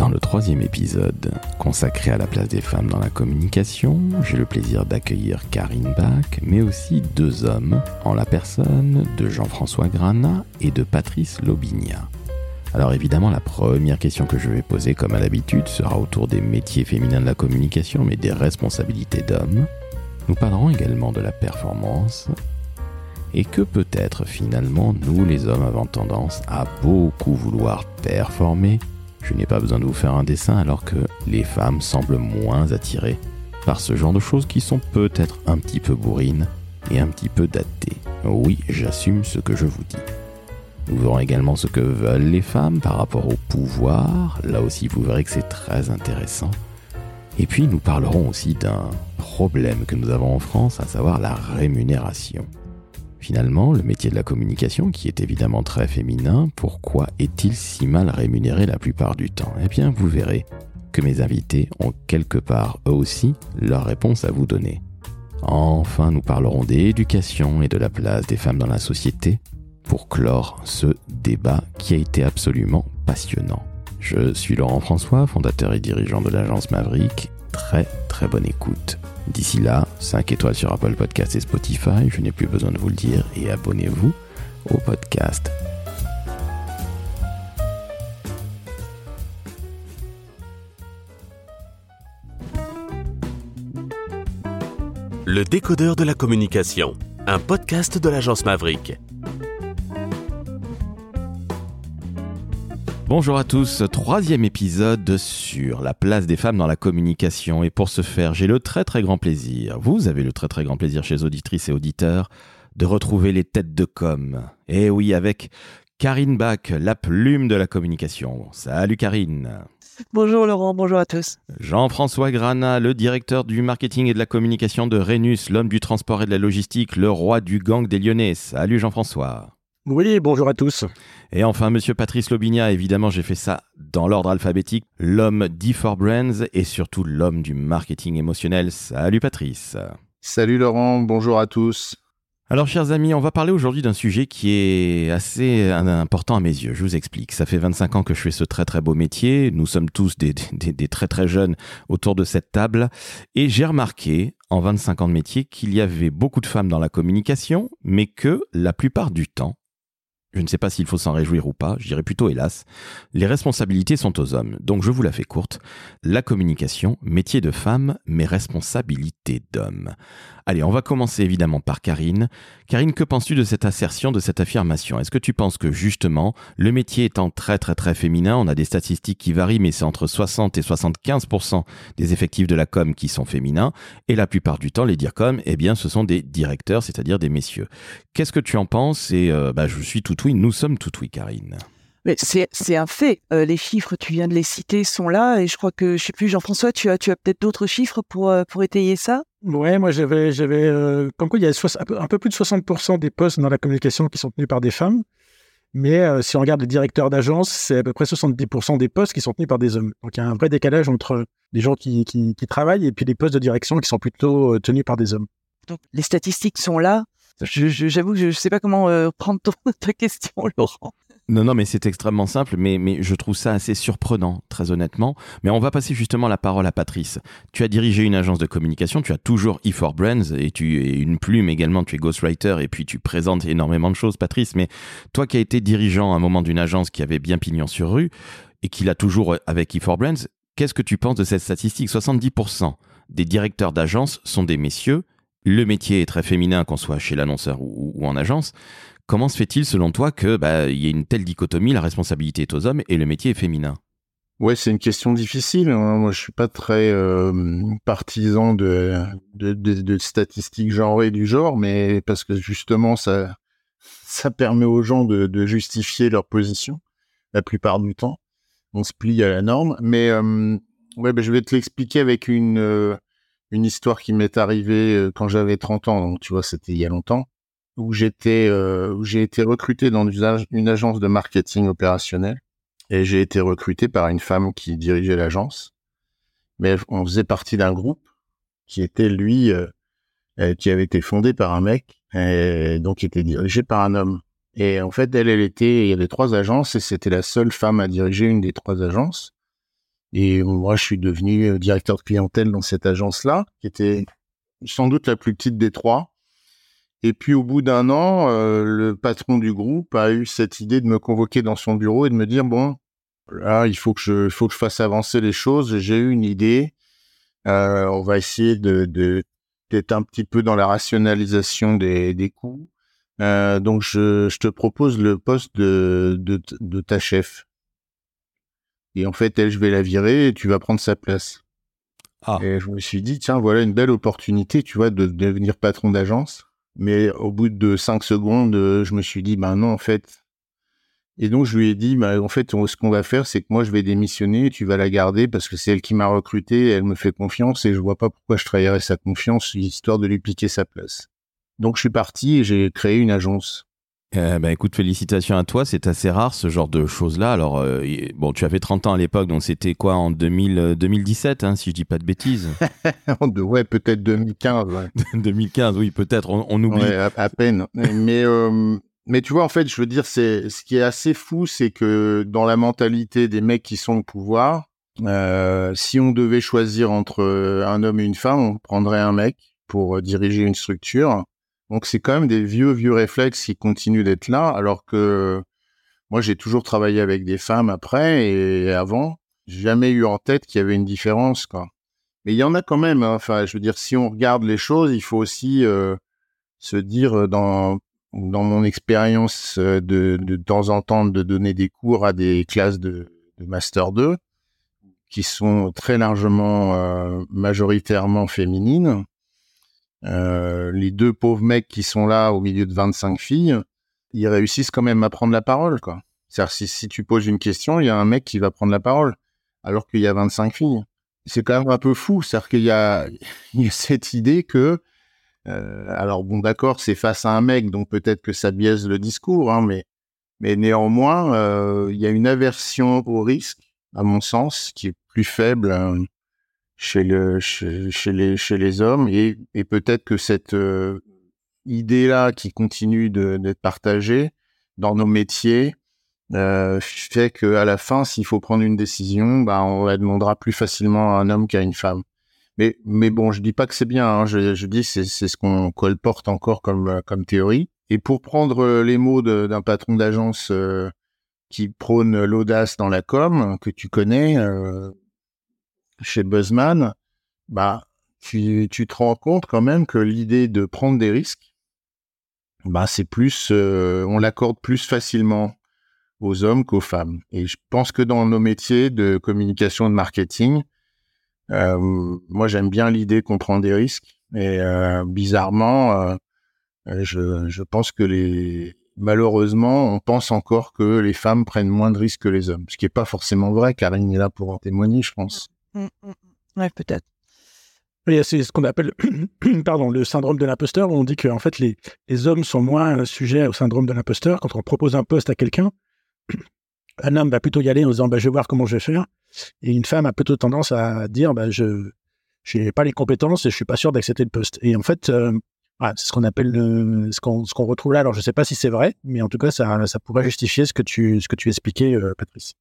Dans le troisième épisode, consacré à la place des femmes dans la communication, j'ai le plaisir d'accueillir Karine Bach, mais aussi deux hommes, en la personne de Jean-François Granat et de Patrice Lobigna. Alors évidemment, la première question que je vais poser, comme à l'habitude, sera autour des métiers féminins de la communication, mais des responsabilités d'hommes. Nous parlerons également de la performance, et que peut-être finalement nous les hommes avons tendance à beaucoup vouloir performer. Je n'ai pas besoin de vous faire un dessin alors que les femmes semblent moins attirées par ce genre de choses qui sont peut-être un petit peu bourrines et un petit peu datées. Oui, j'assume ce que je vous dis. Nous verrons également ce que veulent les femmes par rapport au pouvoir. Là aussi, vous verrez que c'est très intéressant. Et puis, nous parlerons aussi d'un problème que nous avons en France, à savoir la rémunération. Finalement, le métier de la communication, qui est évidemment très féminin, pourquoi est-il si mal rémunéré la plupart du temps? Eh bien, vous verrez que mes invités ont quelque part eux aussi leur réponse à vous donner. Enfin, nous parlerons d'éducation et de la place des femmes dans la société pour clore ce débat qui a été absolument passionnant. Je suis Laurent François, fondateur et dirigeant de l'agence Maverick. Très très bonne écoute. D'ici là, 5 étoiles sur Apple Podcast et Spotify, je n'ai plus besoin de vous le dire, et abonnez-vous au podcast. Le décodeur de la communication, un podcast de l'agence Maverick. Bonjour à tous, troisième épisode sur la place des femmes dans la communication. Et pour ce faire, j'ai le très très grand plaisir, vous avez le très très grand plaisir chez auditrices et auditeurs, de retrouver les têtes de com. Et oui, avec Karine Bach, la plume de la communication. Salut Karine. Bonjour Laurent, bonjour à tous. Jean-François Granat, le directeur du marketing et de la communication de Rhenus, l'homme du transport et de la logistique, le roi du gang des Lyonnais. Salut Jean-François. Oui, bonjour à tous. Et enfin, monsieur Patrice Lobigna, évidemment, j'ai fait ça dans l'ordre alphabétique, l'homme d'E4 Brands et surtout l'homme du marketing émotionnel. Salut Patrice. Salut Laurent, bonjour à tous. Alors, chers amis, on va parler aujourd'hui d'un sujet qui est assez important à mes yeux. Je vous explique. Ça fait 25 ans que je fais ce très très beau métier. Nous sommes tous des, des, des très très jeunes autour de cette table. Et j'ai remarqué, en 25 ans de métier, qu'il y avait beaucoup de femmes dans la communication, mais que la plupart du temps, je ne sais pas s'il faut s'en réjouir ou pas, je dirais plutôt hélas, les responsabilités sont aux hommes. Donc je vous la fais courte. La communication, métier de femme, mais responsabilité d'homme. Allez, on va commencer évidemment par Karine. Karine, que penses-tu de cette assertion, de cette affirmation? Est-ce que tu penses que justement, le métier étant très très très féminin, on a des statistiques qui varient, mais c'est entre 60 et 75% des effectifs de la com qui sont féminins, et la plupart du temps, les DIRCOM, eh bien, ce sont des directeurs, c'est-à-dire des messieurs. Qu'est-ce que tu en penses? Et euh, bah, je suis tout oui, nous sommes tout oui, Karine. C'est un fait. Euh, les chiffres, tu viens de les citer, sont là. Et je crois que, je sais plus, Jean-François, tu as, tu as peut-être d'autres chiffres pour, euh, pour étayer ça? Ouais, moi j'avais, j'avais, euh, comme quoi il y a un peu plus de 60% des postes dans la communication qui sont tenus par des femmes. Mais si on regarde les directeurs d'agence, c'est à peu près 70% des postes qui sont tenus par des hommes. Donc il y a un vrai décalage entre les gens qui, qui, qui travaillent et puis les postes de direction qui sont plutôt tenus par des hommes. Donc les statistiques sont là. J'avoue que je ne sais pas comment prendre ta question, Laurent. Non, non, mais c'est extrêmement simple, mais, mais je trouve ça assez surprenant, très honnêtement. Mais on va passer justement la parole à Patrice. Tu as dirigé une agence de communication, tu as toujours E4 Brands et tu es une plume également, tu es ghostwriter et puis tu présentes énormément de choses, Patrice. Mais toi qui as été dirigeant à un moment d'une agence qui avait bien pignon sur rue et qui l'a toujours avec E4 Brands, qu'est-ce que tu penses de cette statistique? 70% des directeurs d'agence sont des messieurs. Le métier est très féminin, qu'on soit chez l'annonceur ou, en agence. Comment se fait-il, selon toi, que bah, y ait une telle dichotomie, la responsabilité est aux hommes et le métier est féminin? Ouais, c'est une question difficile. Hein. Moi, je suis pas très euh, partisan de, statistiques genrées du genre, mais parce que justement, ça, permet aux gens de, justifier leur position la plupart du temps. On se plie à la norme. Mais euh, ouais, ben, je vais te l'expliquer avec une, euh, une histoire qui m'est arrivée quand j'avais 30 ans. Donc, tu vois, c'était il y a longtemps où j'étais, euh, j'ai été recruté dans une agence de marketing opérationnel et j'ai été recruté par une femme qui dirigeait l'agence. Mais on faisait partie d'un groupe qui était lui, euh, euh, qui avait été fondé par un mec et donc qui était dirigé par un homme. Et en fait, elle, il y avait trois agences et c'était la seule femme à diriger une des trois agences. Et moi, je suis devenu directeur de clientèle dans cette agence-là, qui était sans doute la plus petite des trois. Et puis au bout d'un an, le patron du groupe a eu cette idée de me convoquer dans son bureau et de me dire bon, là, il faut que je, fasse avancer les choses. J'ai eu une idée. on va essayer de, d'être un petit peu dans la rationalisation des, coûts. Euh, donc, je, te propose le poste de, de, ta chef. Et en fait, elle, je vais la virer et tu vas prendre sa place. Ah. Et je me suis dit, tiens, voilà une belle opportunité, tu vois, de, devenir patron d'agence. Mais au bout de cinq secondes, je me suis dit, ben non, en fait. Et donc, je lui ai dit, ben, en fait, ce qu'on va faire, c'est que moi, je vais démissionner, tu vas la garder parce que c'est elle qui m'a recruté, elle me fait confiance et je vois pas pourquoi je trahirais sa confiance, histoire de lui piquer sa place. Donc je suis parti et j'ai créé une agence. Eh ben, écoute, félicitations à toi. C'est assez rare ce genre de choses-là. Alors, euh, bon, tu avais 30 ans à l'époque, donc c'était quoi en 2000, 2017, euh, hein, si je dis pas de bêtises? Ouais, peut-être 2015. 2015, oui, peut-être. On, oublie. à, peine. mais, euh, mais tu vois, en fait, je veux dire, c'est ce qui est assez fou, c'est que dans la mentalité des mecs qui sont au pouvoir, si on devait choisir entre un homme et une femme, on prendrait un mec pour diriger une structure donc c'est quand même des vieux vieux réflexes qui continuent d'être là, alors que moi j'ai toujours travaillé avec des femmes après et avant, j'ai jamais eu en tête qu'il y avait une différence quoi. Mais il y en a quand même. Hein. Enfin, je veux dire, si on regarde les choses, il faut aussi euh, se dire euh, dans dans mon expérience euh, de, de, temps en temps de donner des cours à des classes de, de master 2 qui sont très largement majoritairement féminines euh, les deux pauvres mecs qui sont là au milieu de 25 filles, ils réussissent quand même à prendre la parole, quoi. C'est-à-dire, si, si tu poses une question, il y a un mec qui va prendre la parole, alors qu'il y a 25 filles. C'est quand même un peu fou. C'est-à-dire qu'il y a, cette idée que, euh, alors bon, d'accord, c'est face à un mec, donc peut-être que ça biaise le discours, hein, mais, mais néanmoins, euh, il y a une aversion au risque, à mon sens, qui est plus faible hein, chez, le, chez, les, chez les hommes et, et peut-être que cette euh, idée-là qui continue d'être partagée dans nos métiers euh, fait qu'à la fin, s'il faut prendre une décision, bah, on la demandera plus facilement à un homme qu'à une femme. Mais, mais bon, je dis pas que c'est bien, hein, je, je dis c'est c'est ce qu'on colporte encore comme, comme théorie. Et pour prendre les mots d'un patron d'agence euh, qui prône l'audace dans la com, que tu connais, euh, chez Buzzman, bah, tu, te rends compte quand même que l'idée de prendre des risques, bah, c'est plus, euh, on l'accorde plus facilement aux hommes qu'aux femmes. Et je pense que dans nos métiers de communication de marketing, euh, moi j'aime bien l'idée qu'on prend des risques. Et euh, bizarrement, je, je pense que les, malheureusement, on pense encore que les femmes prennent moins de risques que les hommes, ce qui n'est pas forcément vrai. Karine est là pour en témoigner, je pense. Mmh, mmh, mmh. Ouais, peut-être. c'est ce qu'on appelle pardon, le syndrome de l'imposteur, on dit que en fait, les, les hommes sont moins sujets au syndrome de l'imposteur. Quand on propose un poste à quelqu'un, un homme va plutôt y aller en disant bah, Je vais voir comment je vais faire. Et une femme a plutôt tendance à dire bah, Je n'ai pas les compétences et je suis pas sûr d'accepter le poste. Et en fait, euh, c'est ce qu'on appelle ce qu'on ce qu'on retrouve là. Alors, je ne sais pas si c'est vrai, mais en tout cas, ça, ça pourrait justifier ce que tu, ce que tu expliquais, euh, Patrice.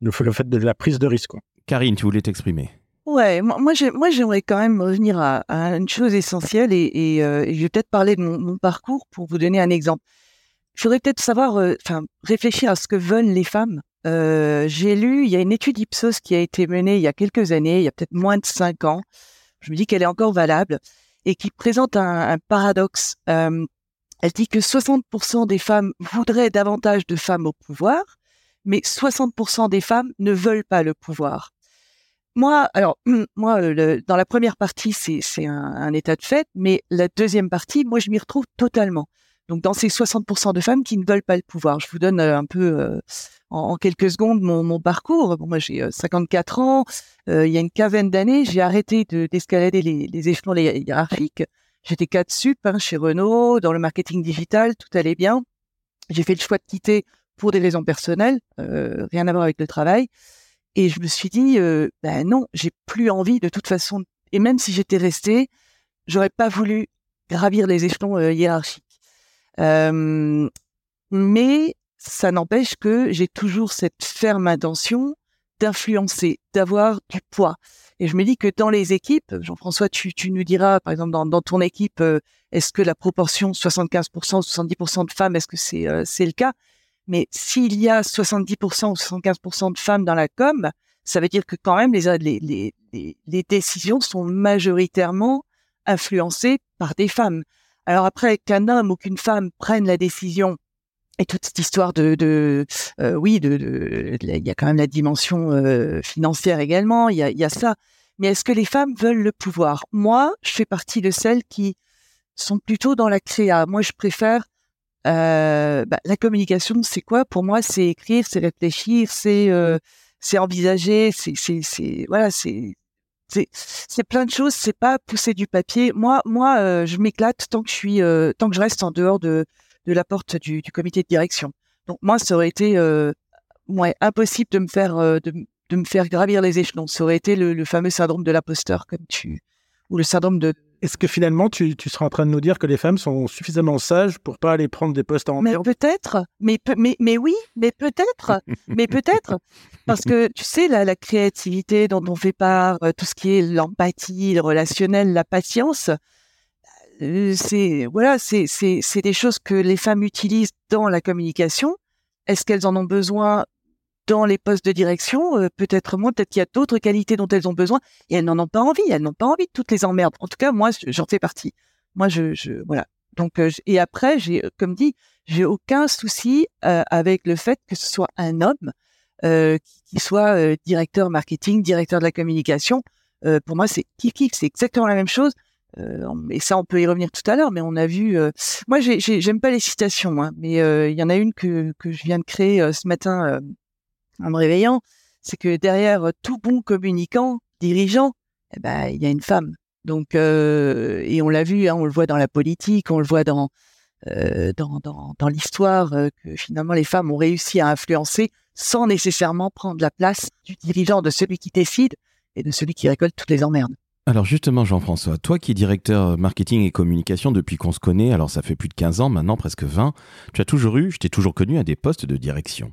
Le, le, fait de la prise de risque. Karine, tu voulais t'exprimer Ouais, moi, j'aimerais quand même revenir à, une chose essentielle et, euh, je vais peut-être parler de mon, parcours pour vous donner un exemple. Je voudrais peut-être savoir, euh, enfin, réfléchir à ce que veulent les femmes. Euh, j'ai lu, il y a une étude Ipsos qui a été menée il y a quelques années, il y a peut-être moins de cinq ans. Je me dis qu'elle est encore valable et qui présente un paradoxe. elle dit que 60% des femmes voudraient davantage de femmes au pouvoir, mais 60% des femmes ne veulent pas le pouvoir. Moi, alors, moi, euh, dans la première partie, c'est un, un, état de fait, mais la deuxième partie, moi, je m'y retrouve totalement. Donc, dans ces 60% de femmes qui ne veulent pas le pouvoir, je vous donne euh, un peu euh, en, quelques secondes mon, mon parcours. Bon, moi, j'ai 54 ans. il y a une quinzaine d'années, j'ai arrêté d'escalader les, les, échelons hiérarchiques. J'étais cadre sup hein, chez Renault, dans le marketing digital, tout allait bien. J'ai fait le choix de quitter pour des raisons personnelles, rien à voir avec le travail. Et je me suis dit, euh, ben non, j'ai plus envie de toute façon. Et même si j'étais restée, j'aurais pas voulu gravir les échelons hiérarchiques. Mais ça n'empêche que j'ai toujours cette ferme intention d'influencer, d'avoir du poids. Et je me dis que dans les équipes, Jean-François, tu, nous diras, par exemple, dans, ton équipe, est-ce que la proportion 75%, 70% de femmes, est-ce que c'est le cas? Mais s'il y a 70% ou 75% de femmes dans la com, ça veut dire que quand même les, les, les, les décisions sont majoritairement influencées par des femmes. Alors après, qu'un homme ou qu'une femme prenne la décision et toute cette histoire de, de euh, oui, de, il y a quand même la dimension euh, financière également. Il y a, il y a ça. Mais est-ce que les femmes veulent le pouvoir? Moi, je fais partie de celles qui sont plutôt dans la créa. Moi, je préfère euh, bah, la communication. C'est quoi? Pour moi, c'est écrire, c'est réfléchir, c'est euh, c'est envisager, c'est c'est c'est voilà, c'est c'est plein de choses. C'est pas pousser du papier. Moi, moi, euh, je m'éclate tant que je suis, tant que je reste en dehors de de la porte du, du, comité de direction. Donc moi, ça aurait été euh, ouais, impossible de me faire euh, de, de, me faire gravir les échelons. Ça aurait été le, le fameux syndrome de l'imposteur, comme tu ou le syndrome de. Est-ce que finalement, tu, tu, seras en train de nous dire que les femmes sont suffisamment sages pour pas aller prendre des postes en Mais peut-être, mais, mais, mais oui, mais peut-être, mais peut-être, parce que tu sais, la, la créativité dont on fait part, euh, tout ce qui est l'empathie, le relationnel, la patience, euh, c'est voilà, c'est des choses que les femmes utilisent dans la communication. Est-ce qu'elles en ont besoin dans les postes de direction euh, Peut-être moins. Peut-être qu'il y a d'autres qualités dont elles ont besoin et elles n'en ont pas envie. Elles n'ont pas envie de toutes les emmerdes. En tout cas, moi, j'en fais partie. Moi, je, voilà. Donc euh, et après, j'ai comme dit, j'ai aucun souci avec le fait que ce soit un homme qui, soit directeur marketing, directeur de la communication. pour moi, c'est kiff c'est exactement la même chose. Euh, et ça, on peut y revenir tout à l'heure, mais on a vu. Euh, moi, j'aime pas les citations, hein, mais euh, il y en a une que, que je viens de créer ce matin en me réveillant. C'est que derrière tout bon communicant, dirigeant, eh ben, il y a une femme. Donc, et on l'a vu, hein, on le voit dans la politique, on le voit dans dans l'histoire que finalement les femmes ont réussi à influencer sans nécessairement prendre la place du dirigeant, de celui qui décide et de celui qui récolte toutes les emmerdes. Alors justement, Jean-François, toi qui es directeur marketing et communication depuis qu'on se connaît, alors ça fait plus de 15 ans maintenant, presque 20, tu as toujours eu, je t'ai toujours connu à des postes de direction.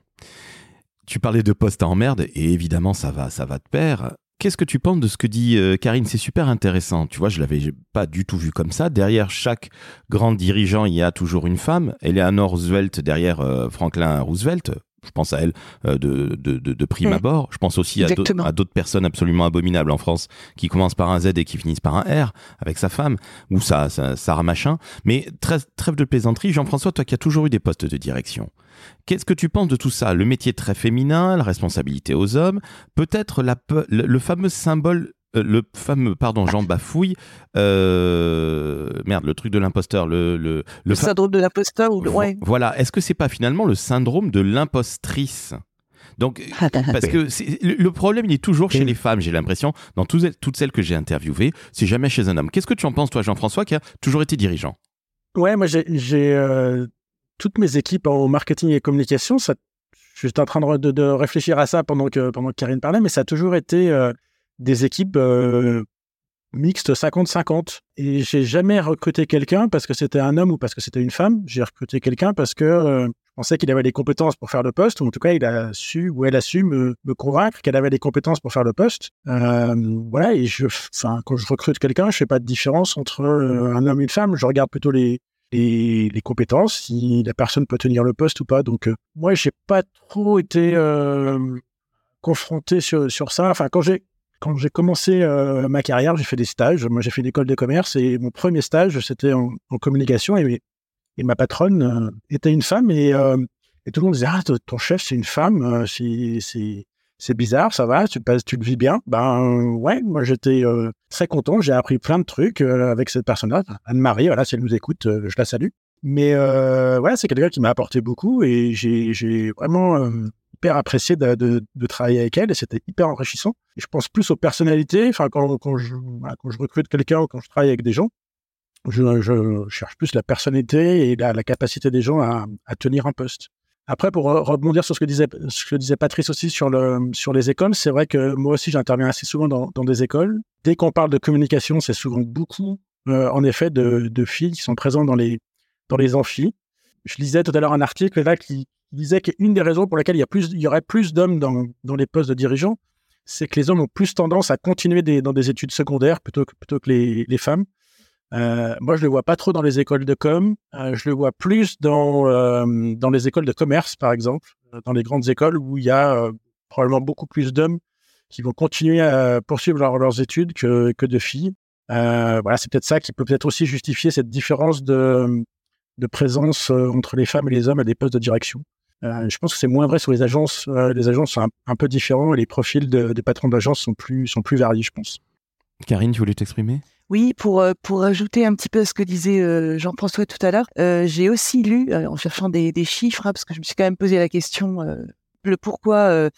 Tu parlais de postes en merde, et évidemment ça va, ça va de pair. Qu'est-ce que tu penses de ce que dit euh, Karine? C'est super intéressant. Tu vois, je l'avais pas du tout vu comme ça. Derrière chaque grand dirigeant, il y a toujours une femme. Eleanor Roosevelt derrière euh, Franklin Roosevelt je pense à elle euh, de, de, de, de, prime abord. Je pense aussi à d'autres personnes absolument abominables en France qui commencent par un Z et qui finissent par un R avec sa femme ou sa, sa Sarah Machin. Mais trêve de plaisanterie, Jean-François, toi qui as toujours eu des postes de direction, qu'est-ce que tu penses de tout ça? Le métier très féminin, la responsabilité aux hommes, peut-être le fameux symbole euh, le fameux, pardon, Jean Bafouille, euh, merde, le truc de l'imposteur, le, le, le, syndrome de l'imposteur, ou ouais. Voilà, est-ce que c'est pas finalement le syndrome de l'impostrice? Donc, ah, parce que le problème, il est toujours chez les femmes, j'ai l'impression, dans toutes celles que j'ai interviewées, c'est jamais chez un homme. Qu'est-ce que tu en penses, toi, Jean-François, qui a toujours été dirigeant? Ouais, moi, j'ai euh, toutes mes équipes en marketing et communication. Ça, j'étais en train de, réfléchir à ça pendant que, Karine parlait, mais ça a toujours été des équipes euh, mixtes 50-50. Et j'ai jamais recruté quelqu'un parce que c'était un homme ou parce que c'était une femme. J'ai recruté quelqu'un parce que euh, je pensais qu'il avait les compétences pour faire le poste, ou en tout cas, il a su ou elle a su me, convaincre qu'elle avait les compétences pour faire le poste. Euh, voilà, et quand je recrute quelqu'un, je fais pas de différence entre un homme et une femme. Je regarde plutôt les, les, compétences, si la personne peut tenir le poste ou pas. Donc, moi, j'ai pas trop été confronté sur, sur ça. Enfin, quand j'ai quand j'ai commencé euh, ma carrière, j'ai fait des stages. Moi, j'ai fait l'école de commerce et mon premier stage, c'était en, communication et, et, ma patronne euh, était une femme et, euh, et, tout le monde disait Ah, ton chef, c'est une femme, c'est bizarre, ça va, tu, tu le vis bien. Ben ouais, moi j'étais très content, j'ai appris plein de trucs avec cette personne-là, Anne-Marie, voilà, si elle nous écoute, je la salue. Mais ouais, c'est quelqu'un qui m'a apporté beaucoup et j'ai vraiment hyper apprécié de, travailler avec elle et c'était hyper enrichissant. Et je pense plus aux personnalités. Enfin, quand, je, recrute quelqu'un ou quand je travaille avec des gens, je, cherche plus la personnalité et la, capacité des gens à, tenir un poste. Après, pour rebondir sur ce que disait, Patrice aussi sur, le, sur les écoles, c'est vrai que moi aussi, j'interviens assez souvent dans, des écoles. Dès qu'on parle de communication, c'est souvent beaucoup, euh, en effet, de, filles qui sont présentes dans les, dans amphis je lisais tout à l'heure un article là qui disait qu'une des raisons pour lesquelles il y, aurait plus d'hommes dans, les postes de dirigeants, c'est que les hommes ont plus tendance à continuer dans des études secondaires plutôt que, les femmes. Euh, moi, je le vois pas trop dans les écoles de com. Euh, je le vois plus dans euh, dans les écoles de commerce, par exemple, dans les grandes écoles où il y a probablement beaucoup plus d'hommes qui vont continuer à poursuivre leurs études que, que de filles. voilà, c'est peut-être ça qui peut peut-être aussi justifier cette différence de, de présence entre les femmes et les hommes à des postes de direction. je pense que c'est moins vrai sur les agences. les agences sont un, peu différents et les profils de, des patrons d'agence sont plus sont plus variés, je pense. Karine, tu voulais t'exprimer? Oui, pour, euh, pour ajouter un petit peu à ce que disait euh, Jean-François tout à l'heure, euh, j'ai aussi lu, en cherchant des, chiffres, hein, parce que je me suis quand même posé la question, le pourquoi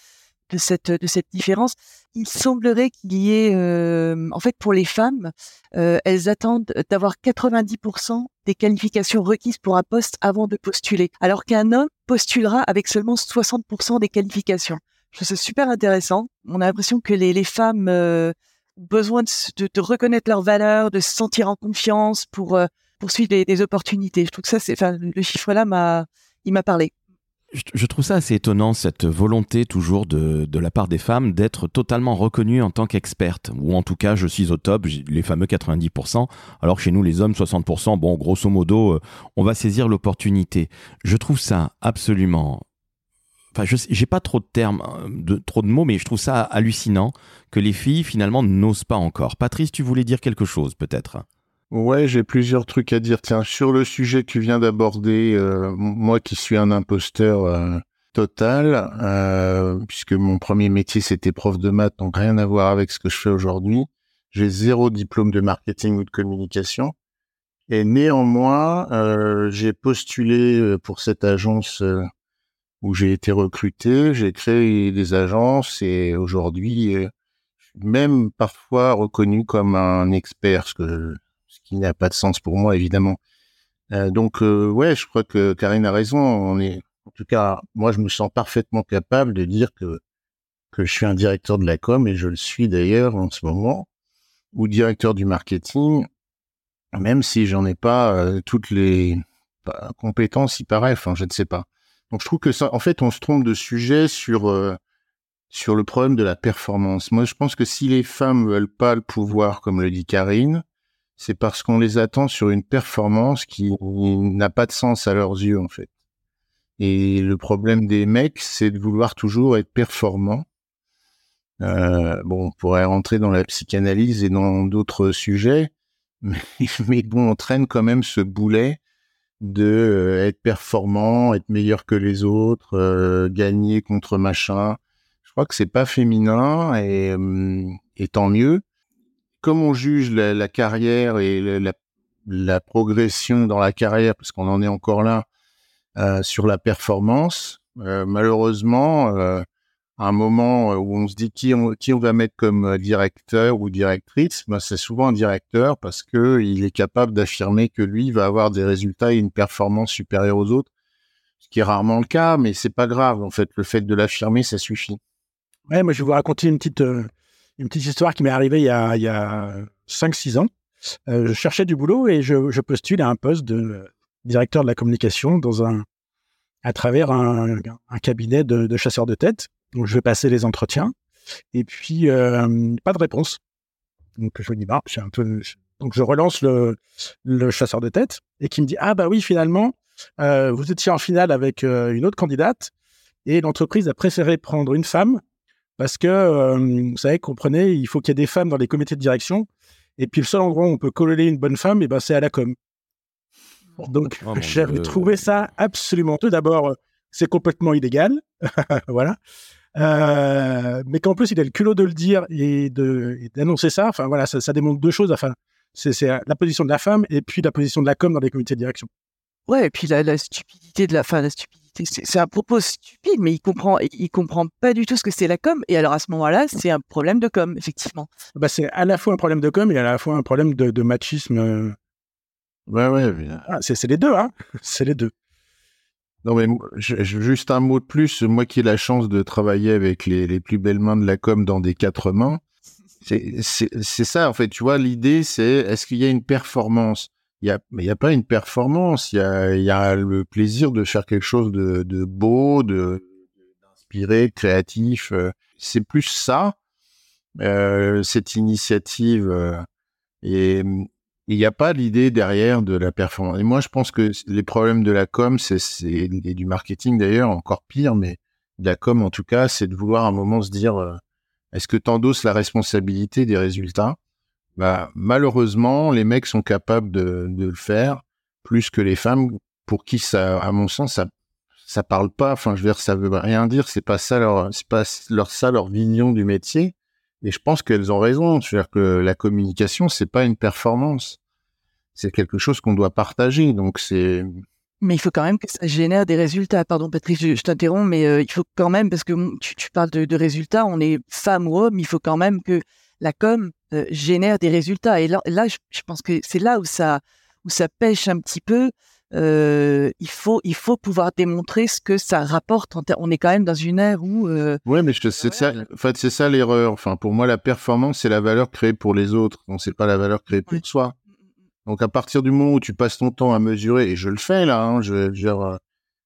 de, cette, de cette différence. Il semblerait qu'il y ait, en fait, pour les femmes, elles attendent d'avoir 90% des qualifications requises pour un poste avant de postuler, alors qu'un homme postulera avec seulement 60% des qualifications. Je trouve ça super intéressant. On a l'impression que les, les femmes besoin de, de, reconnaître leurs valeurs, de se sentir en confiance pour euh, poursuivre des, opportunités. Je trouve que ça, enfin, le chiffre là m'a, il m'a parlé. Je, trouve ça assez étonnant, cette volonté toujours de, de la part des femmes d'être totalement reconnues en tant qu'expertes. Ou en tout cas, je suis au top, les fameux 90%, alors que chez nous, les hommes, 60%, bon, grosso modo, euh, on va saisir l'opportunité. Je trouve ça absolument enfin je j'ai pas trop de termes, euh, de, trop de mots, mais je trouve ça hallucinant que les filles finalement n'osent pas encore. Patrice, tu voulais dire quelque chose peut-être? Ouais, j'ai plusieurs trucs à dire. Tiens, sur le sujet que tu viens d'aborder, euh, moi qui suis un imposteur euh, total, puisque mon premier métier c'était prof de maths, donc rien à voir avec ce que je fais aujourd'hui. J'ai zéro diplôme de marketing ou de communication. Et néanmoins, j'ai postulé pour cette agence où j'ai été recruté, j'ai créé des agences et aujourd'hui, euh, même parfois reconnu comme un expert, ce, qui n'a pas de sens pour moi évidemment. Euh, donc euh, ouais, je crois que Karine a raison. En tout cas, moi je me sens parfaitement capable de dire que que je suis un directeur de la com et je le suis d'ailleurs en ce moment, ou directeur du marketing, même si j'en ai pas toutes les compétences, il paraît. Enfin, je ne sais pas. Donc je trouve que ça, en fait, on se trompe de sujet sur euh, sur le problème de la performance. Moi, je pense que si les femmes veulent pas le pouvoir, comme le dit Karine, c'est parce qu'on les attend sur une performance qui n'a pas de sens à leurs yeux, en fait. Et le problème des mecs, c'est de vouloir toujours être performant. Euh, bon, on pourrait rentrer dans la psychanalyse et dans d'autres sujets, mais bon, on traîne quand même ce boulet de euh, être performant, être meilleur que les autres, euh, gagner contre machin. Je crois que c'est pas féminin et, hum, et, tant mieux. Comme on juge la, la carrière et la, la, progression dans la carrière, parce qu'on en est encore là, euh, sur la performance, euh, malheureusement, un moment euh, où on se dit qui on, qui on va mettre comme euh, directeur ou directrice, ben c'est souvent un directeur parce que il est capable d'affirmer que lui va avoir des résultats et une performance supérieure aux autres, ce qui est rarement le cas, mais c'est pas grave. En fait, le fait de l'affirmer, ça suffit. Ouais, moi je vais vous raconter une petite euh, une petite histoire qui m'est arrivée il y a il y a cinq six ans. je cherchais du boulot et je, postule à un poste de directeur de la communication dans un à travers un, un cabinet de, de chasseurs de tête donc, je vais passer les entretiens. Et puis, euh, pas de réponse. Donc, je me dis, bah, j'ai un peu. Donc, je relance le, le, chasseur de tête et qui me dit, ah, bah oui, finalement, euh, vous étiez en finale avec euh, une autre candidate et l'entreprise a préféré prendre une femme parce que, vous savez, comprenez, il faut qu'il y ait des femmes dans les comités de direction. Et puis, le seul endroit où on peut coller une bonne femme, et eh ben, c'est à la com. Donc, oh, j'avais trouvé ça absolument. Tout d'abord, c'est complètement illégal. voilà. Euh, mais qu'en plus il a le culot de le dire et d'annoncer ça. Enfin voilà, ça, ça, démontre deux choses. Enfin, c'est la position de la femme et puis la position de la com dans les comités de direction. Ouais, et puis la, la stupidité de la, fin, la stupidité, c'est un propos stupide, mais il comprend, il comprend pas du tout ce que c'est la com. Et alors à ce moment-là, c'est un problème de com, effectivement. Bah c'est à la fois un problème de com et à la fois un problème de, de machisme. Euh. Ouais, ouais. Ah, c'est les deux, hein. C'est les deux. Non, mais juste un mot de plus. Moi qui ai la chance de travailler avec les, les plus belles mains de la com dans des quatre mains, c'est ça, en fait. Tu vois, l'idée, c'est est-ce qu'il y a une performance? Il y a, mais il y a pas une performance. Il y a, il y a le plaisir de faire quelque chose de, de beau, de d'inspiré, créatif. euh, C'est plus ça, euh, cette initiative. euh, et il n'y a pas l'idée derrière de la performance. Et moi, je pense que les problèmes de la com, c'est et du marketing d'ailleurs, encore pire, mais de la com en tout cas, c'est de vouloir à un moment se dire, euh, est-ce que tu endosses la responsabilité des résultats? Bah, malheureusement, les mecs sont capables de, de le faire plus que les femmes, pour qui ça, à mon sens, ça, ça parle pas. Enfin, je veux dire, ça veut rien dire. C'est pas ça leur, c'est pas leur ça leur vision du métier. Et je pense qu'elles ont raison. Je veux dire que la communication, c'est pas une performance. C'est quelque chose qu'on doit partager. Donc c'est, Mais il faut quand même que ça génère des résultats. Pardon, Patrick, je, t'interromps, mais euh, il faut quand même, parce que tu, parles de, résultats, on est femme ou homme, il faut quand même que la com euh, génère des résultats. Et là, je, pense que c'est là ça, où ça pêche un petit peu. Euh, il faut, il faut pouvoir démontrer ce que ça rapporte. On est quand même dans une ère où euh, ouais, mais c'est ça, en fait, c'est ça l'erreur. Enfin, pour moi, la performance, c'est la valeur créée pour les autres. Donc, c'est pas la valeur créée pour soi. Donc à partir du moment où tu passes ton temps à mesurer, et je le fais là, hein, je, euh,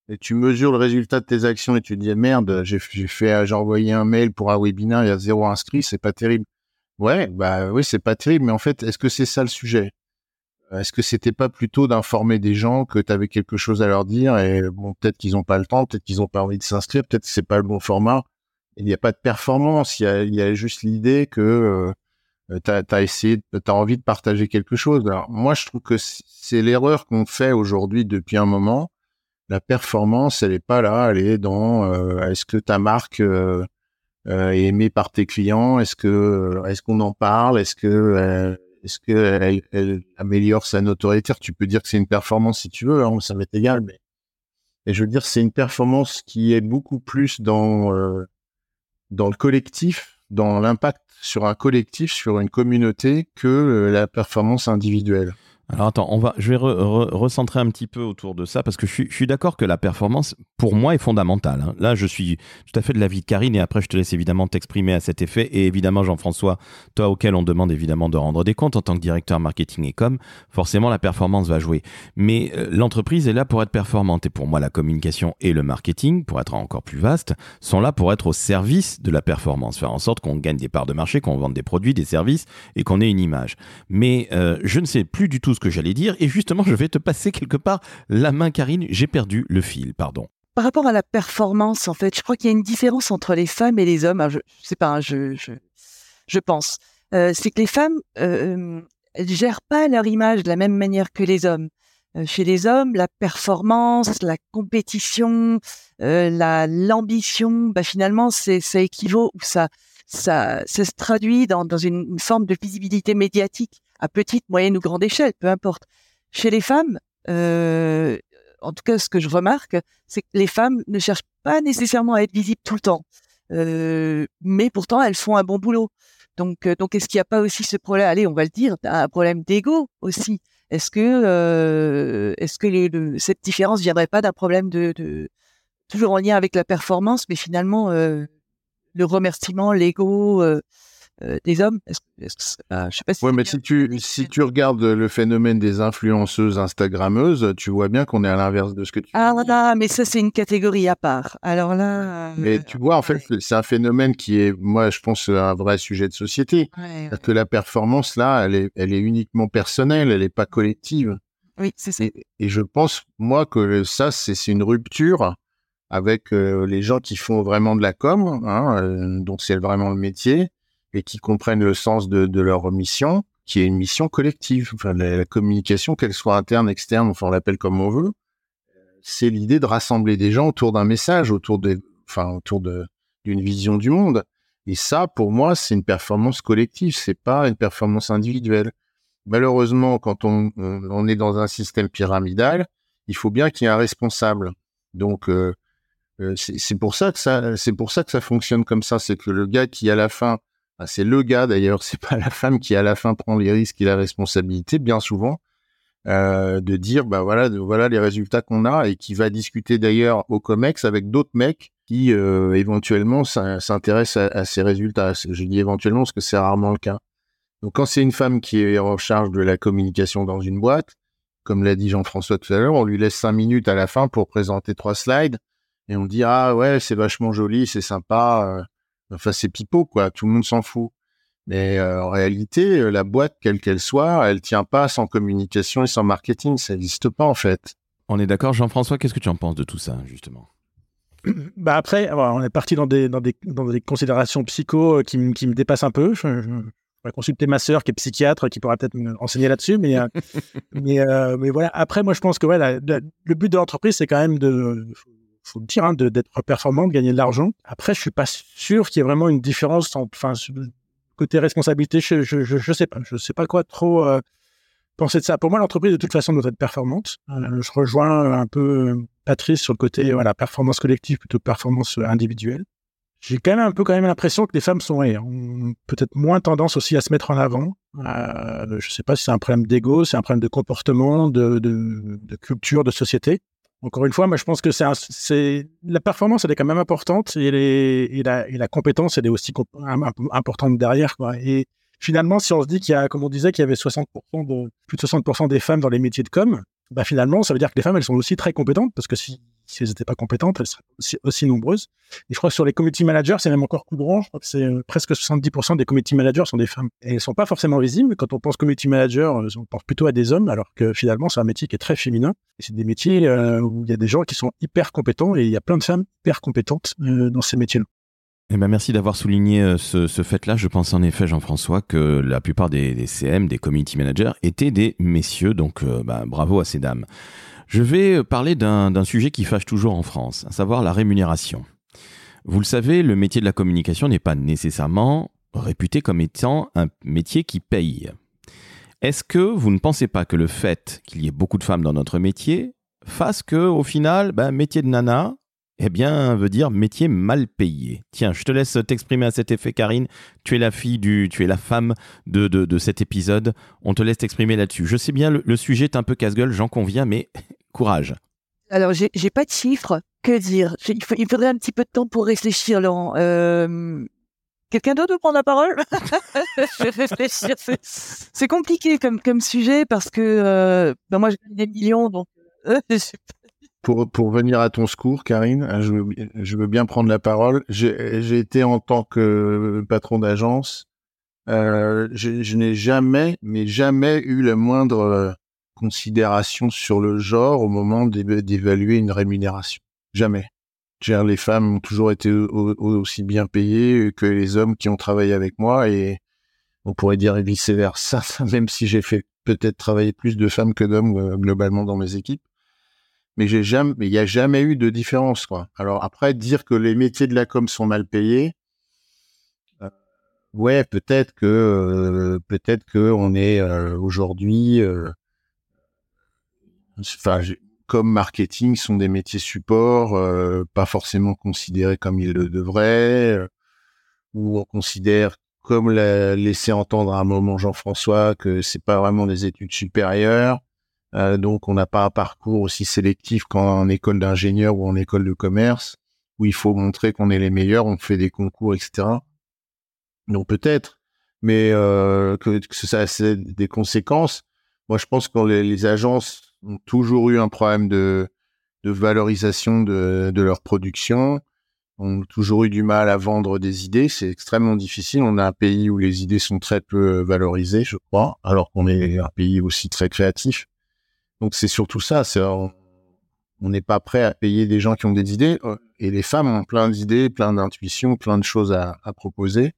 et tu mesures le résultat de tes actions et tu te dis merde, j'ai j'ai fait, j'ai envoyé un mail pour un webinaire, il y a zéro inscrit, c'est pas terrible. Ouais, bah oui, c'est pas terrible, mais en fait, est-ce que c'est ça le sujet? Est-ce que c'était pas plutôt d'informer des gens que tu avais quelque chose à leur dire et bon, peut-être qu'ils ont pas le temps, peut-être qu'ils ont pas envie de s'inscrire, peut-être que c'est pas le bon format. Il n'y a pas de performance, il y a, juste l'idée que euh, euh, t'as as essayé, envie de partager quelque chose. Alors moi, je trouve que c'est l'erreur qu'on fait aujourd'hui depuis un moment. La performance, elle est pas là, elle est dans euh, est-ce que ta marque euh, euh, est aimée par tes clients, est-ce que euh, est-ce qu'on en parle, est-ce que euh, est-ce que elle, améliore sa notoriété? Tu peux dire que c'est une performance si tu veux, hein, ça m'est égal, mais je veux dire c'est une performance qui est beaucoup plus dans euh, dans le collectif, dans l'impact sur un collectif, sur une communauté, que euh, la performance individuelle. Alors attends, on va, je vais re- re- recentrer un petit peu autour de ça parce que je suis, je suis d'accord que la performance, pour moi, est fondamentale. hein. Là, je suis tout à fait de l'avis de Karine et après, je te laisse évidemment t'exprimer à cet effet. Et évidemment, Jean-François, toi auquel on demande évidemment de rendre des comptes en tant que directeur marketing et com, forcément, la performance va jouer. Mais euh, l'entreprise est là pour être performante et pour moi, la communication et le marketing, pour être encore plus vaste, sont là pour être au service de la performance, faire en sorte qu'on gagne des parts de marché, qu'on vende des produits, des services et qu'on ait une image. Mais euh, je ne sais plus du tout ce que j'allais dire et justement, je vais te passer quelque part la main, Karine. J'ai perdu le fil, pardon. par rapport à la performance, en fait, je crois qu'il y a une différence entre les femmes et les hommes. Alors, je, je sais pas, hein, je, je, je pense. Euh, c'est que les femmes, euh, gèrent pas leur image de la même manière que les hommes. Euh, chez les hommes, la performance, la compétition, euh, la l'ambition, bah finalement, ça équivaut ou ça ça ça se traduit dans dans une forme de visibilité médiatique à petite, moyenne ou grande échelle, peu importe. Chez les femmes, euh, en tout cas, ce que je remarque, c'est que les femmes ne cherchent pas nécessairement à être visibles tout le temps, euh, mais pourtant elles font un bon boulot. Donc, euh, donc est-ce qu'il n'y a pas aussi ce problème Allez, on va le dire, un problème d'ego aussi? Est-ce que, euh, est-ce que cette différence viendrait pas d'un problème de, de toujours en lien avec la performance, mais finalement euh, le remerciement, l'ego euh, euh, des hommes? Est-ce, je sais pas si Ouais, mais si tu, si tu regardes le phénomène des influenceuses Instagrammeuses, tu vois bien qu'on est à l'inverse de ce que tu Ah là, mais ça c'est une catégorie à part. Alors là, euh, Mais tu vois, en fait, c'est un phénomène qui est, moi, je pense, un vrai sujet de société. ouais, ouais. Que la performance, là, elle est, elle est uniquement personnelle, elle n'est pas collective. oui, c'est ça. Et, et je pense, moi, que ça, c'est c'est une rupture avec euh, les gens qui font vraiment de la com, hein, euh, dont c'est vraiment le métier, et qui comprennent le sens de, leur mission, qui est une mission collective. La, communication, qu'elle soit interne, externe, enfin, on l'appelle comme on veut, c'est l'idée de rassembler des gens autour d'un message, autour de, enfin, autour de d'une vision du monde. Et ça, pour moi, c'est une performance collective, c'est pas une performance individuelle. Malheureusement, quand on, on, est dans un système pyramidal, il faut bien qu'il y ait un responsable. Donc, euh, euh, c'est pour ça que ça, c'est pour ça que ça fonctionne comme ça. C'est que le gars qui à la fin, c'est le gars d'ailleurs, c'est pas la femme qui à la fin prend les risques et la responsabilité, bien souvent, euh, de dire bah voilà, les résultats qu'on a et qui va discuter d'ailleurs au Comex avec d'autres mecs qui euh, éventuellement s'in- s'intéressent à, ces résultats. Je dis éventuellement parce que c'est rarement le cas. Donc quand c'est une femme qui est en charge de la communication dans une boîte, comme l'a dit Jean-François tout à l'heure, on lui laisse cinq minutes à la fin pour présenter trois slides et on dit ah ouais c'est vachement joli, c'est sympa. Euh, enfin c'est pipeau quoi, tout le monde s'en fout. Mais euh, en réalité, euh, la boîte, quelle qu'elle soit, elle tient pas sans communication et sans marketing. Ça n'existe pas en fait. On est d'accord, Jean-François. Qu'est-ce que tu en penses de tout ça, justement? Bah après, on est parti dans des, dans des, dans des considérations psycho qui, qui me dépassent un peu. Je, vais consulter ma sœur qui est psychiatre, qui pourra peut-être me enseigner là-dessus. Mais, mais, mais voilà. Après, moi, je pense que ouais, le but de l'entreprise, c'est quand même de, faut le dire, hein, d'être performant, de gagner de l'argent. Après, je suis pas sûr qu'il y ait vraiment une différence. Enfin, côté responsabilité, je, je, je, sais pas. Je sais pas quoi trop euh, penser de ça. Pour moi, l'entreprise, de toute façon, doit être performante. Euh, je rejoins un peu euh, Patrice sur le côté voilà, performance collective plutôt que performance individuelle. J'ai quand même un peu quand même l'impression que les femmes sont ont peut-être moins tendance aussi à se mettre en avant. Euh, je sais pas si c'est un problème d'ego, c'est un problème de comportement, de, de culture, de société encore une fois, moi, je pense que c'est la performance, elle est quand même importante et, la, compétence, elle est aussi importante derrière. Quoi. Et finalement, si on se dit qu'il y a, comme on disait, qu'il y avait 60% de, plus de 60% des femmes dans les métiers de com, bah finalement, ça veut dire que les femmes, elles sont aussi très compétentes parce que si si elles n'étaient pas compétentes, elles seraient aussi, nombreuses. Et je crois que sur les community managers, c'est même encore grand. Je crois que c'est euh, presque 70% des community managers sont des femmes. Elles sont pas forcément visibles. Quand on pense community manager, euh, on pense plutôt à des hommes, alors que finalement, c'est un métier qui est très féminin. Et c'est des métiers euh, où il y a des gens qui sont hyper compétents et il y a plein de femmes hyper compétentes dans ces métiers-là. Eh ben merci d'avoir souligné ce, fait-là. Je pense en effet, Jean-François, que la plupart des, des, CM, des community managers, étaient des messieurs. Donc, bah, bravo à ces dames. Je vais parler d'un sujet qui fâche toujours en France, à savoir la rémunération. Vous le savez, le métier de la communication n'est pas nécessairement réputé comme étant un métier qui paye. Est-ce que vous ne pensez pas que le fait qu'il y ait beaucoup de femmes dans notre métier fasse que, au final, ben, métier de nana, eh bien, veut dire métier mal payé? Tiens, je te laisse t'exprimer à cet effet, Karine. Tu es la fille du, tu es la femme de, de, cet épisode. On te laisse t'exprimer là-dessus. Je sais bien, le, sujet est un peu casse-gueule, j'en conviens, mais courage. Alors, j'ai, j'ai pas de chiffres. Que dire? Il, il, faudrait un petit peu de temps pour réfléchir, Laurent. Euh, quelqu'un d'autre veut prendre la parole? Je vais réfléchir. C'est, compliqué comme, comme sujet parce que euh, ben moi, j'ai des millions, donc euh, pour, pour venir à ton secours, Karine, hein, je veux, je veux bien prendre la parole. J'ai été en tant que patron d'agence, euh, je, je n'ai jamais, mais jamais eu la moindre euh, considération sur le genre au moment d'évaluer une rémunération. Jamais. Les femmes ont toujours été aussi bien payées que les hommes qui ont travaillé avec moi et on pourrait dire vice versa, même si j'ai fait peut-être travailler plus de femmes que d'hommes euh, globalement dans mes équipes mais il n'y a jamais eu de différence. Alors après, dire que les métiers de la com sont mal payés, euh, ouais, peut-être que, euh, peut-être que est aujourd'hui, enfin, comme marketing sont des métiers support, pas forcément considérés comme ils le devraient, ou on considère comme l'a laissé entendre à un moment Jean-François que c'est pas vraiment des études supérieures. Euh, donc, on n'a pas un parcours aussi sélectif qu'en école d'ingénieur ou en école de commerce, où il faut montrer qu'on est les meilleurs, on fait des concours, etc. Donc peut-être, mais euh, que, ça a des conséquences. Moi, je pense que les, agences ont toujours eu un problème de, valorisation de, leur production, ont toujours eu du mal à vendre des idées. C'est extrêmement difficile. On a un pays où les idées sont très peu valorisées, je crois, alors qu'on est un pays aussi très créatif. Donc c'est surtout ça. C'est on n'est pas prêt à payer des gens qui ont des idées euh, et les femmes ont plein d'idées, plein d'intuitions, plein de choses à, proposer.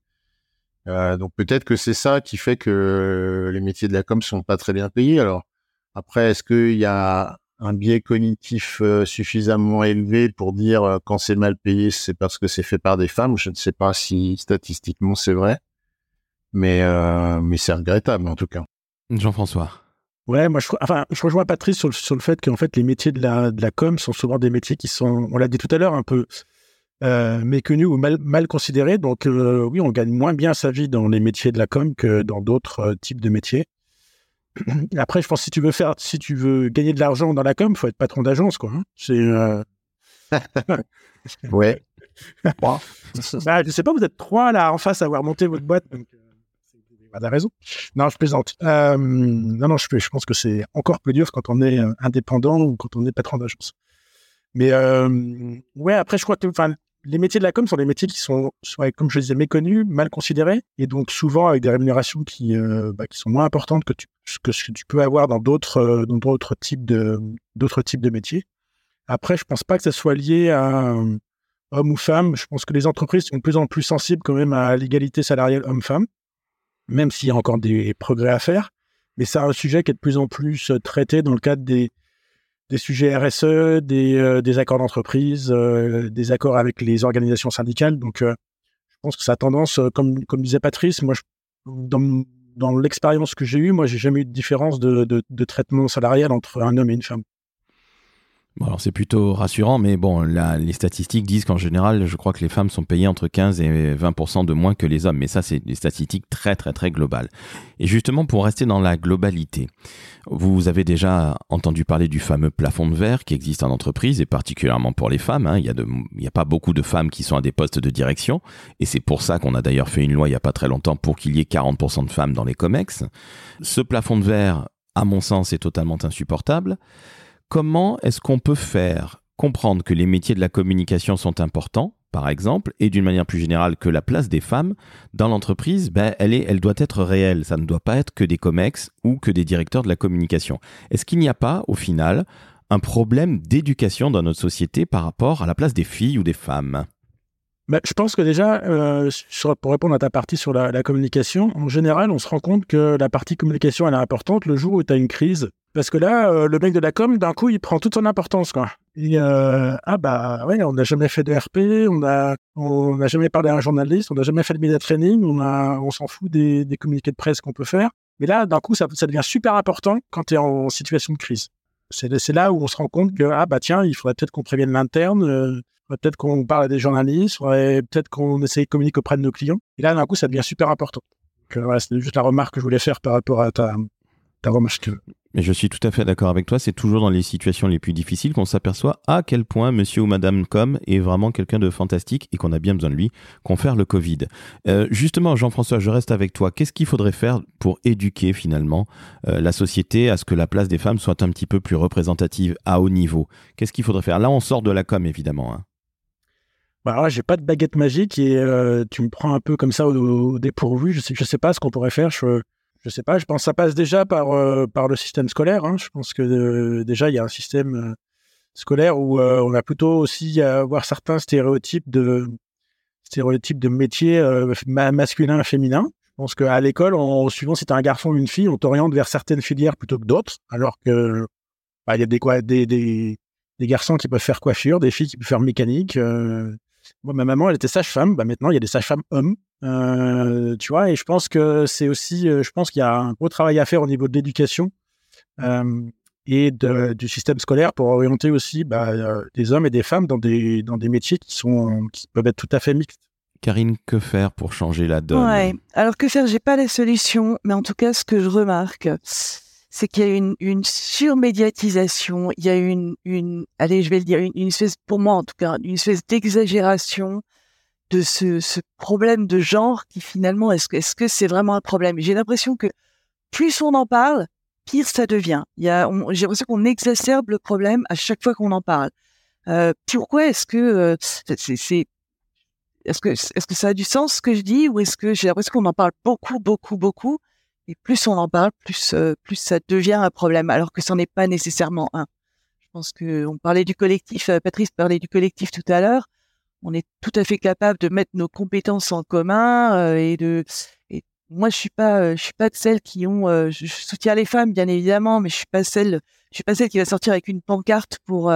Euh, donc peut-être que c'est ça qui fait que les métiers de la com sont pas très bien payés. Après, est-ce qu'il y a un biais cognitif euh, suffisamment élevé pour dire euh, quand c'est mal payé, c'est parce que c'est fait par des femmes? Je ne sais pas si statistiquement c'est vrai, mais mais c'est regrettable en tout cas. Jean-François. Ouais, moi, je, enfin, je rejoins Patrice sur le, sur le fait qu'en fait, les métiers de la, de la com sont souvent des métiers qui sont, on l'a dit tout à l'heure, un peu euh, méconnus ou mal, mal considérés. Donc, euh, oui, on gagne moins bien sa vie dans les métiers de la com que dans d'autres euh, types de métiers. Après, je pense que si tu veux faire, si tu veux gagner de l'argent dans la com, faut être patron d'agence, quoi. Hein. C'est. Euh, ouais. bah, je sais pas, vous êtes trois là en face à avoir monté votre boîte. Donc, a raison. Non, je plaisante. Euh, non, non, je, je pense que c'est encore plus dur quand on est euh, indépendant ou quand on est patron d'agence. Mais euh, ouais, après, je crois que les métiers de la com sont des métiers qui sont, comme je disais, méconnus, mal considérés, et donc souvent avec des rémunérations qui, euh, bah, sont moins importantes que, ce que tu peux avoir dans d'autres euh, types de métiers. Après, je pense pas que ça soit lié à euh, homme ou femme. Je pense que les entreprises sont de plus en plus sensibles quand même à l'égalité salariale homme-femme, même s'il y a encore des progrès à faire. Mais c'est un sujet qui est de plus en plus traité dans le cadre des, des sujets RSE, des, euh, des accords d'entreprise, euh, des accords avec les organisations syndicales. Donc, euh, je pense que ça a tendance, comme, comme disait Patrice, moi, je, dans, dans l'expérience que j'ai eue, moi, j'ai jamais eu de différence de, de traitement salarial entre un homme et une femme. Alors c'est plutôt rassurant, mais bon, les statistiques disent qu'en général, je crois que les femmes sont payées entre 15 et 20% de moins que les hommes. Mais ça, c'est des statistiques très, très, très globales. Et justement, pour rester dans la globalité, vous avez déjà entendu parler du fameux plafond de verre qui existe en entreprise et particulièrement pour les femmes. Hein. Il n'y a, a pas beaucoup de femmes qui sont à des postes de direction. Et c'est pour ça qu'on a d'ailleurs fait une loi il n'y a pas très longtemps pour qu'il y ait 40% de femmes dans les COMEX. Ce plafond de verre, à mon sens, est totalement insupportable comment est-ce qu'on peut faire comprendre que les métiers de la communication sont importants, par exemple, et d'une manière plus générale que la place des femmes dans l'entreprise, ben, elle, est, elle doit être réelle. Ça ne doit pas être que des COMEX ou que des directeurs de la communication. Est-ce qu'il n'y a pas, au final, un problème d'éducation dans notre société par rapport à la place des filles ou des femmes? Ben, je pense que déjà, euh, pour répondre à ta partie sur la, communication, en général, on se rend compte que la partie communication, elle est importante le jour où tu as une crise parce que là, euh, le mec de la com, d'un coup, il prend toute son importance, quoi. Et, euh, ah bah ouais, on n'a jamais fait de RP, on a, on n'a jamais parlé à un journaliste, on n'a jamais fait de media training, on a, on s'en fout des, communiqués de presse qu'on peut faire. Mais là, d'un coup, ça, devient super important quand tu es en situation de crise. C'est là où on se rend compte que ah bah tiens, il faudrait peut-être qu'on prévienne l'interne, euh, peut-être qu'on parle à des journalistes, peut-être qu'on essaye de communiquer auprès de nos clients. Et là, d'un coup, ça devient super important. Donc, voilà, c'est juste la remarque que je voulais faire par rapport à ta, ta remarque. Mais je suis tout à fait d'accord avec toi. C'est toujours dans les situations les plus difficiles qu'on s'aperçoit à quel point monsieur ou madame com est vraiment quelqu'un de fantastique et qu'on a bien besoin de lui, confère le Covid. Euh, justement, Jean-François, je reste avec toi. Qu'est-ce qu'il faudrait faire pour éduquer finalement euh, la société à ce que la place des femmes soit un petit peu plus représentative à haut niveau? Qu'est-ce qu'il faudrait faire? Là, on sort de la com, évidemment. Hein. Bah alors j'ai pas de baguette magique et euh, tu me prends un peu comme ça au, au dépourvu. Je sais, je sais pas ce qu'on pourrait faire. Je, je sais pas, je pense que ça passe déjà par, euh, par le système scolaire. Hein. Je pense que euh, déjà, il y a un système euh, scolaire où on a plutôt aussi à certains stéréotypes de, stéréotypes de métiers masculins et féminins. Je pense qu'à l'école, en suivant si tu es un garçon ou une fille, on t'oriente vers certaines filières plutôt que d'autres, alors que bah, il y a des, quoi, des, des, garçons qui peuvent faire coiffure, des filles qui peuvent faire mécanique. Moi, ma maman, elle était sage-femme. Bah, maintenant, il y a des sages-femmes hommes. Euh, tu vois, et je pense que c'est aussi, euh, je pense qu'il y a un gros travail à faire au niveau de l'éducation euh, et de, du système scolaire pour orienter aussi bah, des hommes et des femmes dans des, dans des métiers qui, sont, qui peuvent être tout à fait mixtes. Karine, que faire pour changer la donne? Ouais. Alors que faire? J'ai pas la solution, mais en tout cas, ce que je remarque, c'est qu'il y a une, surmédiatisation, il y a une, une, allez, je vais le dire, une, espèce, pour moi en tout cas, une espèce d'exagération de ce, problème de genre qui finalement, est-ce que c'est vraiment un problème? J'ai l'impression que plus on en parle, pire ça devient. J'ai l'impression qu'on exacerbe le problème à chaque fois qu'on en parle. Euh, pourquoi est-ce que euh, c'est est-ce que est-ce que ça a du sens ce que je dis ou est-ce que j'ai l'impression qu'on en parle beaucoup beaucoup beaucoup et plus on en parle plus euh, plus ça devient un problème alors que ce n'est pas nécessairement un. Je pense que on parlait du collectif, euh, Patrice parlait du collectif tout à l'heure. On est tout à fait capable de mettre nos compétences en commun euh, et de et moi je suis pas euh, je suis pas de celles qui ont euh, je, soutiens les femmes bien évidemment mais je suis pas celle je suis pas celle qui va sortir avec une pancarte pour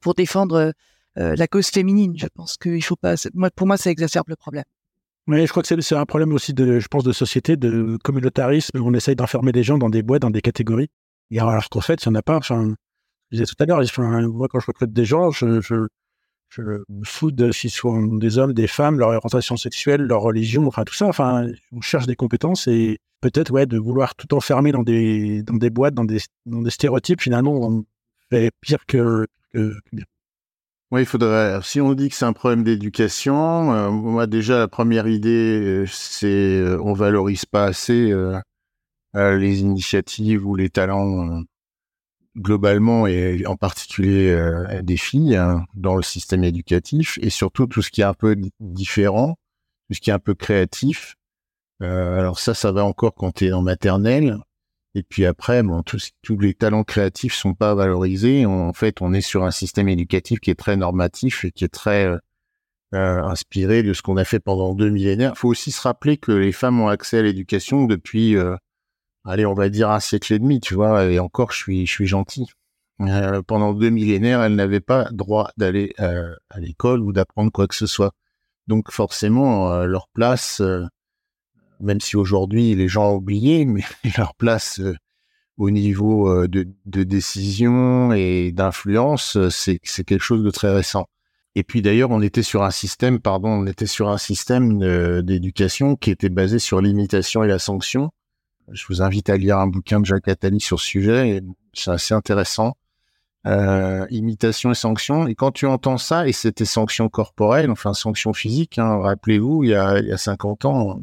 pour défendre la cause féminine. Je pense qu'il faut pas moi pour moi ça exacerbe le problème oui, je crois que c'est un problème aussi de, je pense, de société, de communautarisme. On essaye d'enfermer les gens dans des boîtes, dans des catégories. Et alors qu'en fait, il n'y en a pas. Enfin, je disais tout à l'heure, moi, quand je recrute des gens, je, je, me fous de s'ils sont des hommes, des femmes, leur orientation sexuelle, leur religion, enfin tout ça. Enfin, on cherche des compétences et peut-être ouais de vouloir tout enfermer dans des dans des boîtes, dans des dans des stéréotypes. Finalement, on fait pire que, que, Oui, il faudrait. Si on dit que c'est un problème d'éducation, euh, moi déjà la première idée, euh, c'est euh, on valorise pas assez les initiatives ou les talents globalement et en particulier des filles hein, dans le système éducatif et surtout tout ce qui est un peu différent, tout ce qui est un peu créatif. alors ça, ça va encore quand tu es en maternelle. Et puis après, bon, tous, les talents créatifs sont pas valorisés. en fait, on est sur un système éducatif qui est très normatif et qui est très euh, euh, inspiré de ce qu'on a fait pendant deux millénaires. Il faut aussi se rappeler que les femmes ont accès à l'éducation depuis, euh, allez, on va dire un siècle et demi, tu vois. Et encore, je suis, je suis gentil. pendant deux millénaires, elles n'avaient pas droit d'aller à l'école ou d'apprendre quoi que ce soit. Donc forcément, leur place même si aujourd'hui les gens ont oublié, mais leur place euh, au niveau euh, de, de, décision et d'influence, euh, c'est quelque chose de très récent. Et puis d'ailleurs, on était sur un système, pardon, on était sur un système d'éducation qui était basé sur l'imitation et la sanction. Je vous invite à lire un bouquin de Jacques Attali sur ce sujet, c'est assez intéressant. Imitation et sanction. Et quand tu entends ça, et c'était sanction corporelle, enfin sanction physique, hein, rappelez-vous, il, il y a 50 ans,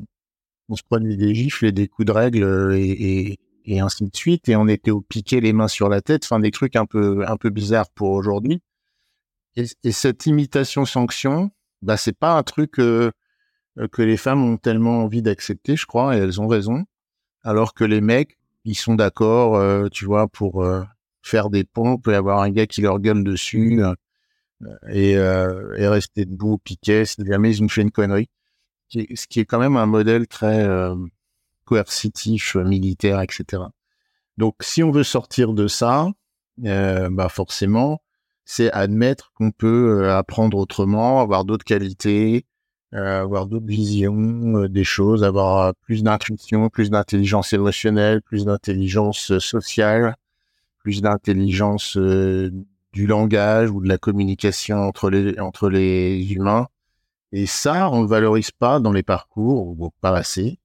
on se prenait des gifles et des coups de règle euh, et, ainsi de suite, et on était au piqué les mains sur la tête, enfin des trucs un peu un peu bizarres pour aujourd'hui. Et, cette imitation sanction, bah c'est pas un truc euh, euh, que les femmes ont tellement envie d'accepter, je crois, et elles ont raison. Alors que les mecs, ils sont d'accord, tu vois, pour faire des pompes et avoir un gars qui leur gueule dessus et, rester debout au piquet si jamais ils ont fait une connerie ce qui est quand même un modèle très euh, coercitif, euh, militaire, etc. Donc, si on veut sortir de ça, euh, bah forcément, c'est admettre qu'on peut apprendre autrement, avoir d'autres qualités, avoir d'autres visions des choses, avoir plus d'intuition, plus d'intelligence émotionnelle, plus d'intelligence sociale, plus d'intelligence du langage ou de la communication entre les entre les humains et ça, on ne valorise pas dans les parcours, ou pas assez.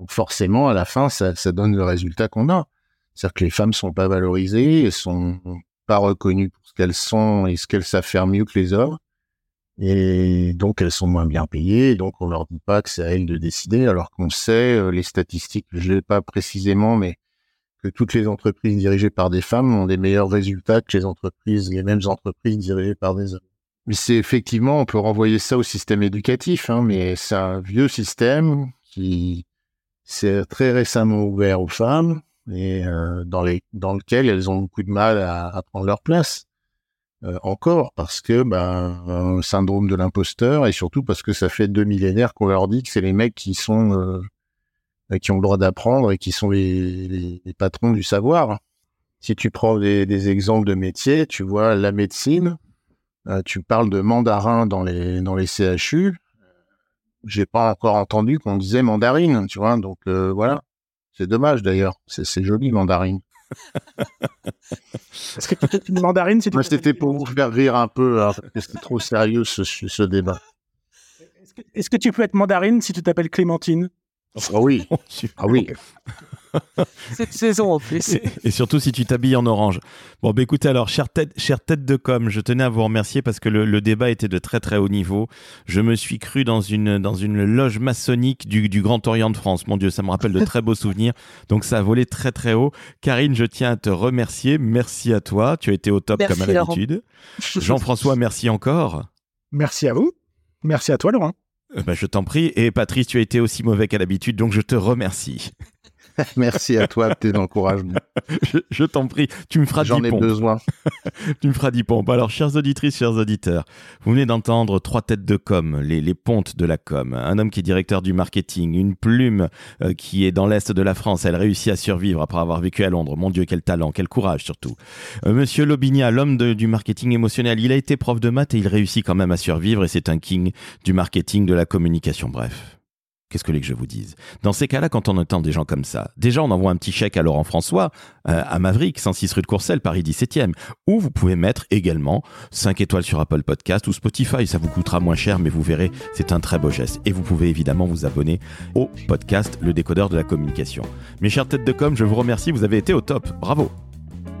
Donc forcément, à la fin, ça, donne le résultat qu'on a. C'est-à-dire que les femmes sont pas valorisées, elles sont pas reconnues pour ce qu'elles sont et ce qu'elles savent faire mieux que les hommes. Et donc, elles sont moins bien payées. Donc, on leur dit pas que c'est à elles de décider, alors qu'on sait, euh, les statistiques, je l'ai pas précisément, mais que toutes les entreprises dirigées par des femmes ont des meilleurs résultats que les entreprises, les mêmes entreprises dirigées par des hommes. Mais c'est effectivement, on peut renvoyer ça au système éducatif, hein, mais c'est un vieux système qui s'est très récemment ouvert aux femmes et euh, dans, les, lequel elles ont beaucoup de mal à, prendre leur place. Euh, encore parce que ben un syndrome de l'imposteur et surtout parce que ça fait deux millénaires qu'on leur dit que c'est les mecs qui sont euh, qui ont le droit d'apprendre et qui sont les, patrons du savoir. Si tu prends des, exemples de métiers, tu vois la médecine, tu parles de mandarin dans les dans les CHU. J'ai pas encore entendu qu'on disait mandarine, tu vois. Donc euh, voilà, c'est dommage d'ailleurs. C'est joli mandarine. Est-ce que tu une mandarine si Moi, c'était pour vous faire rire un peu, hein, parce que c'est trop sérieux ce, ce débat. Est-ce que, tu peux être mandarine si tu t'appelles Clémentine? Ah oui. ah oui. Cette saison en plus. Et, surtout si tu t'habilles en orange. Bon, bah écoutez, alors, chère tête, chère tête de com, je tenais à vous remercier parce que le, débat était de très très haut niveau. Je me suis cru dans une, dans une loge maçonnique du, du Grand Orient de France. Mon Dieu, ça me rappelle de très beaux souvenirs. Donc ça a volé très très haut. Karine, je tiens à te remercier. Merci à toi. Tu as été au top comme à l'habitude. Jean-François, merci encore. Merci à vous. Merci à toi, Laurent. Bah, je t'en prie. Et Patrice, tu as été aussi mauvais qu'à l'habitude, donc je te remercie. Merci à toi de tes encouragements. je, t'en prie, tu me feras J'en ai besoin. tu me feras 10 pompes. Alors, chers auditrices, chers auditeurs, vous venez d'entendre trois têtes de com, les, les pontes de la com. Un homme qui est directeur du marketing, une plume euh, qui est dans l'Est de la France. Elle réussit à survivre après avoir vécu à Londres. Mon Dieu, quel talent, quel courage surtout. Euh, Monsieur Lobinia, l'homme du marketing émotionnel, il a été prof de maths et il réussit quand même à survivre et c'est un king du marketing, de la communication, bref. Qu'est-ce que les que je vous dise? Dans ces cas-là, quand on entend des gens comme ça, déjà on envoie un petit chèque à Laurent François, euh, à Maverick, 106 rue de Courcelles, Paris 17e. Ou vous pouvez mettre également 5 étoiles sur Apple Podcast ou Spotify. Ça vous coûtera moins cher, mais vous verrez, c'est un très beau geste. Et vous pouvez évidemment vous abonner au podcast Le Décodeur de la Communication. Mes chères têtes de com, je vous remercie, vous avez été au top. Bravo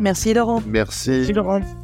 Merci Laurent. Merci. Merci Laurent.